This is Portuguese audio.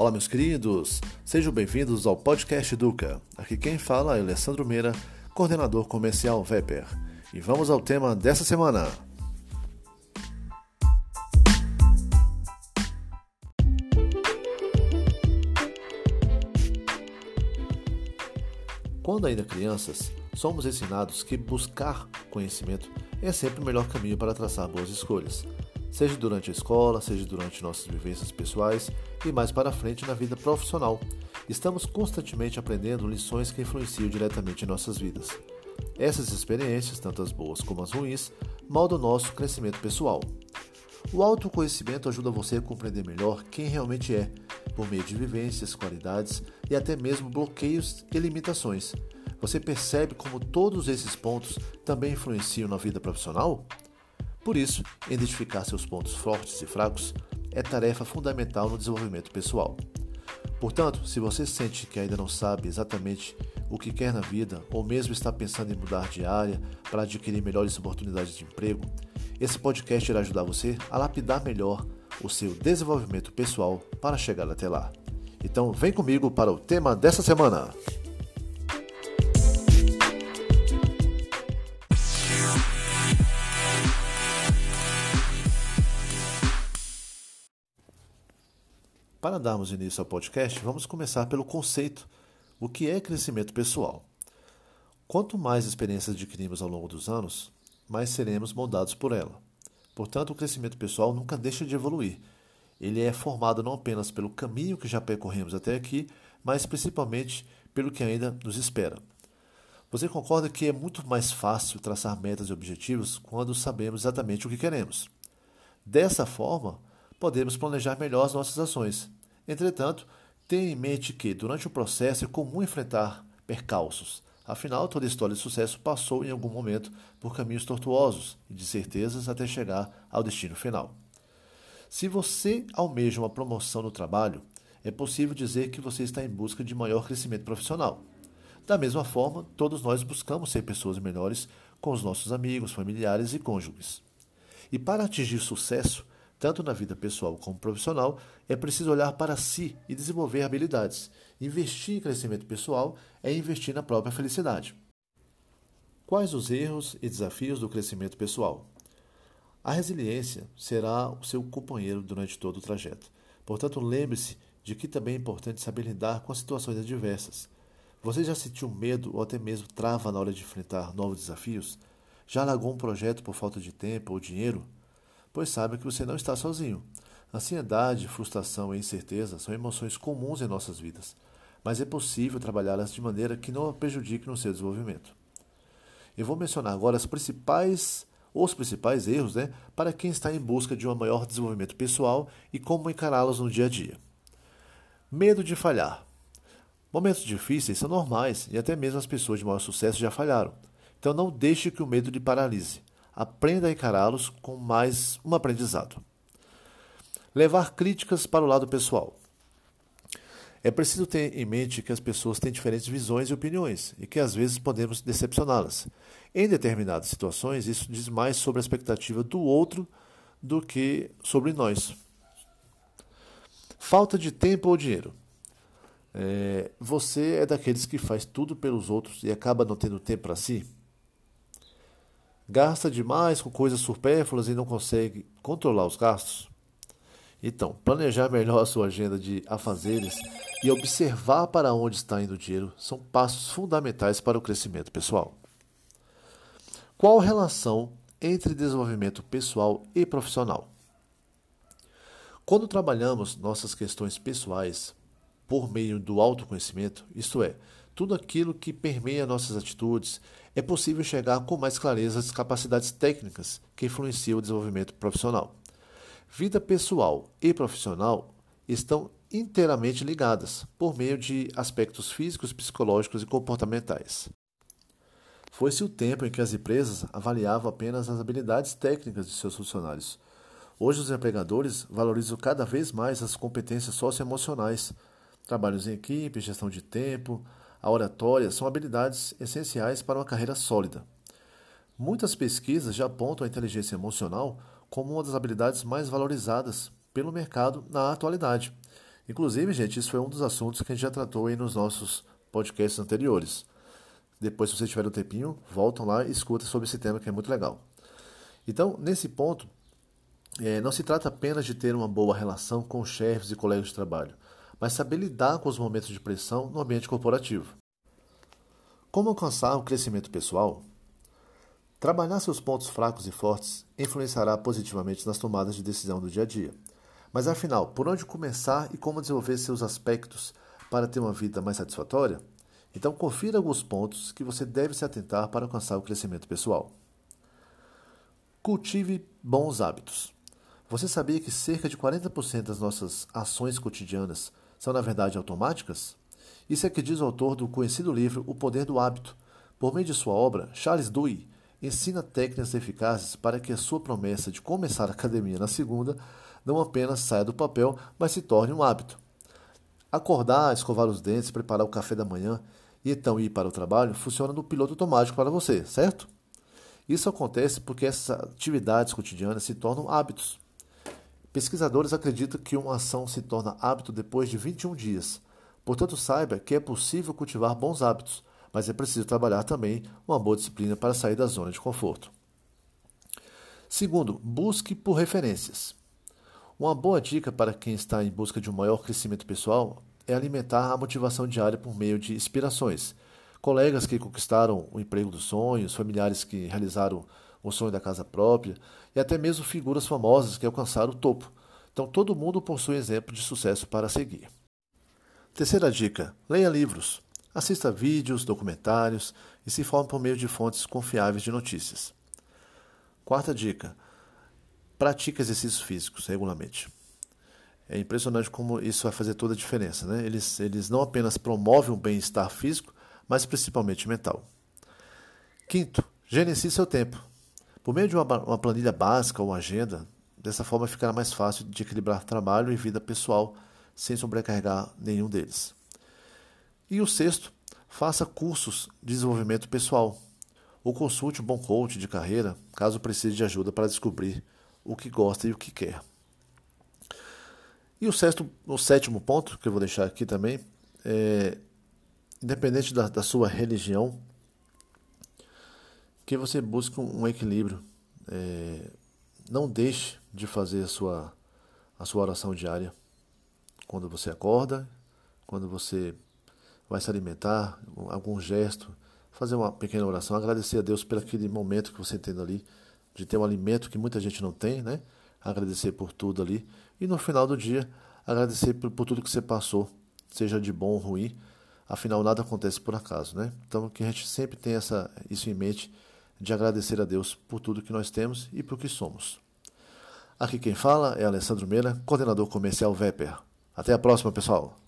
Olá, meus queridos, sejam bem-vindos ao podcast Educa. Aqui quem fala é Alessandro Meira, coordenador comercial Veper. E vamos ao tema dessa semana. Quando ainda crianças, somos ensinados que buscar conhecimento é sempre o melhor caminho para traçar boas escolhas seja durante a escola, seja durante nossas vivências pessoais e mais para frente na vida profissional. Estamos constantemente aprendendo lições que influenciam diretamente em nossas vidas. Essas experiências, tanto as boas como as ruins, moldam nosso crescimento pessoal. O autoconhecimento ajuda você a compreender melhor quem realmente é, por meio de vivências, qualidades e até mesmo bloqueios e limitações. Você percebe como todos esses pontos também influenciam na vida profissional? Por isso, identificar seus pontos fortes e fracos é tarefa fundamental no desenvolvimento pessoal. Portanto, se você sente que ainda não sabe exatamente o que quer na vida ou mesmo está pensando em mudar de área para adquirir melhores oportunidades de emprego, esse podcast irá ajudar você a lapidar melhor o seu desenvolvimento pessoal para chegar até lá. Então, vem comigo para o tema dessa semana. Para darmos início ao podcast, vamos começar pelo conceito: o que é crescimento pessoal? Quanto mais experiências adquirimos ao longo dos anos, mais seremos moldados por ela. Portanto, o crescimento pessoal nunca deixa de evoluir. Ele é formado não apenas pelo caminho que já percorremos até aqui, mas principalmente pelo que ainda nos espera. Você concorda que é muito mais fácil traçar metas e objetivos quando sabemos exatamente o que queremos? Dessa forma, podemos planejar melhor as nossas ações. Entretanto, tenha em mente que, durante o processo, é comum enfrentar percalços. Afinal, toda história de sucesso passou em algum momento por caminhos tortuosos e de certezas até chegar ao destino final. Se você almeja uma promoção no trabalho, é possível dizer que você está em busca de maior crescimento profissional. Da mesma forma, todos nós buscamos ser pessoas melhores com os nossos amigos, familiares e cônjuges. E para atingir sucesso, tanto na vida pessoal como profissional, é preciso olhar para si e desenvolver habilidades. Investir em crescimento pessoal é investir na própria felicidade. Quais os erros e desafios do crescimento pessoal? A resiliência será o seu companheiro durante todo o trajeto. Portanto, lembre-se de que também é importante saber lidar com situações adversas. Você já sentiu medo ou até mesmo trava na hora de enfrentar novos desafios? Já largou um projeto por falta de tempo ou dinheiro? Pois sabe que você não está sozinho. Ansiedade, frustração e incerteza são emoções comuns em nossas vidas, mas é possível trabalhá-las de maneira que não a prejudique no seu desenvolvimento. Eu vou mencionar agora as principais os principais erros né, para quem está em busca de um maior desenvolvimento pessoal e como encará-los no dia a dia. Medo de falhar. Momentos difíceis são normais e até mesmo as pessoas de maior sucesso já falharam. Então não deixe que o medo lhe paralise aprenda a encará-los com mais um aprendizado. Levar críticas para o lado pessoal. É preciso ter em mente que as pessoas têm diferentes visões e opiniões e que às vezes podemos decepcioná-las. Em determinadas situações, isso diz mais sobre a expectativa do outro do que sobre nós. Falta de tempo ou dinheiro. É, você é daqueles que faz tudo pelos outros e acaba não tendo tempo para si? Gasta demais com coisas supérfluas e não consegue controlar os gastos? Então, planejar melhor a sua agenda de afazeres e observar para onde está indo o dinheiro são passos fundamentais para o crescimento pessoal. Qual a relação entre desenvolvimento pessoal e profissional? Quando trabalhamos nossas questões pessoais por meio do autoconhecimento, isto é, tudo aquilo que permeia nossas atitudes, é possível chegar com mais clareza as capacidades técnicas que influenciam o desenvolvimento profissional. Vida pessoal e profissional estão inteiramente ligadas por meio de aspectos físicos, psicológicos e comportamentais. Foi-se o tempo em que as empresas avaliavam apenas as habilidades técnicas de seus funcionários. Hoje, os empregadores valorizam cada vez mais as competências socioemocionais, trabalhos em equipe, gestão de tempo, a oratória são habilidades essenciais para uma carreira sólida. Muitas pesquisas já apontam a inteligência emocional como uma das habilidades mais valorizadas pelo mercado na atualidade. Inclusive, gente, isso foi um dos assuntos que a gente já tratou aí nos nossos podcasts anteriores. Depois, se vocês tiverem um tempinho, voltam lá e escutem sobre esse tema que é muito legal. Então, nesse ponto, é, não se trata apenas de ter uma boa relação com chefes e colegas de trabalho, mas saber lidar com os momentos de pressão no ambiente corporativo. Como alcançar o crescimento pessoal? Trabalhar seus pontos fracos e fortes influenciará positivamente nas tomadas de decisão do dia a dia. Mas afinal, por onde começar e como desenvolver seus aspectos para ter uma vida mais satisfatória? Então, confira alguns pontos que você deve se atentar para alcançar o crescimento pessoal. Cultive bons hábitos. Você sabia que cerca de 40% das nossas ações cotidianas são, na verdade, automáticas? Isso é que diz o autor do conhecido livro O Poder do Hábito. Por meio de sua obra, Charles Dewey ensina técnicas eficazes para que a sua promessa de começar a academia na segunda não apenas saia do papel, mas se torne um hábito. Acordar, escovar os dentes, preparar o café da manhã e então ir para o trabalho funciona no piloto automático para você, certo? Isso acontece porque essas atividades cotidianas se tornam hábitos. Pesquisadores acreditam que uma ação se torna hábito depois de 21 dias. Portanto, saiba que é possível cultivar bons hábitos, mas é preciso trabalhar também uma boa disciplina para sair da zona de conforto. Segundo, busque por referências. Uma boa dica para quem está em busca de um maior crescimento pessoal é alimentar a motivação diária por meio de inspirações. Colegas que conquistaram o emprego dos sonhos, familiares que realizaram o sonho da casa própria e até mesmo figuras famosas que alcançaram o topo. Então todo mundo possui exemplo de sucesso para seguir. Terceira dica: leia livros. Assista vídeos, documentários e se informe por meio de fontes confiáveis de notícias. Quarta dica: pratique exercícios físicos regularmente. É impressionante como isso vai fazer toda a diferença. Né? Eles, eles não apenas promovem o bem-estar físico, mas principalmente mental. Quinto, gerencie seu tempo. Por meio de uma, uma planilha básica ou agenda, dessa forma ficará mais fácil de equilibrar trabalho e vida pessoal sem sobrecarregar nenhum deles. E o sexto, faça cursos de desenvolvimento pessoal ou consulte um bom coach de carreira caso precise de ajuda para descobrir o que gosta e o que quer. E o, sexto, o sétimo ponto que eu vou deixar aqui também é, independente da, da sua religião, que você busque um, equilíbrio. É, não deixe de fazer a sua, a sua oração diária quando você acorda, quando você vai se alimentar, algum gesto, fazer uma pequena oração, agradecer a Deus pelo aquele momento que você tem ali, de ter um alimento que muita gente não tem, né? Agradecer por tudo ali. E no final do dia, agradecer por, por tudo que você passou, seja de bom ou ruim. Afinal, nada acontece por acaso, né? Então, que a gente sempre tenha essa, isso em mente, de agradecer a Deus por tudo que nós temos e por que somos. Aqui quem fala é Alessandro Meira, coordenador comercial Veper. Até a próxima, pessoal!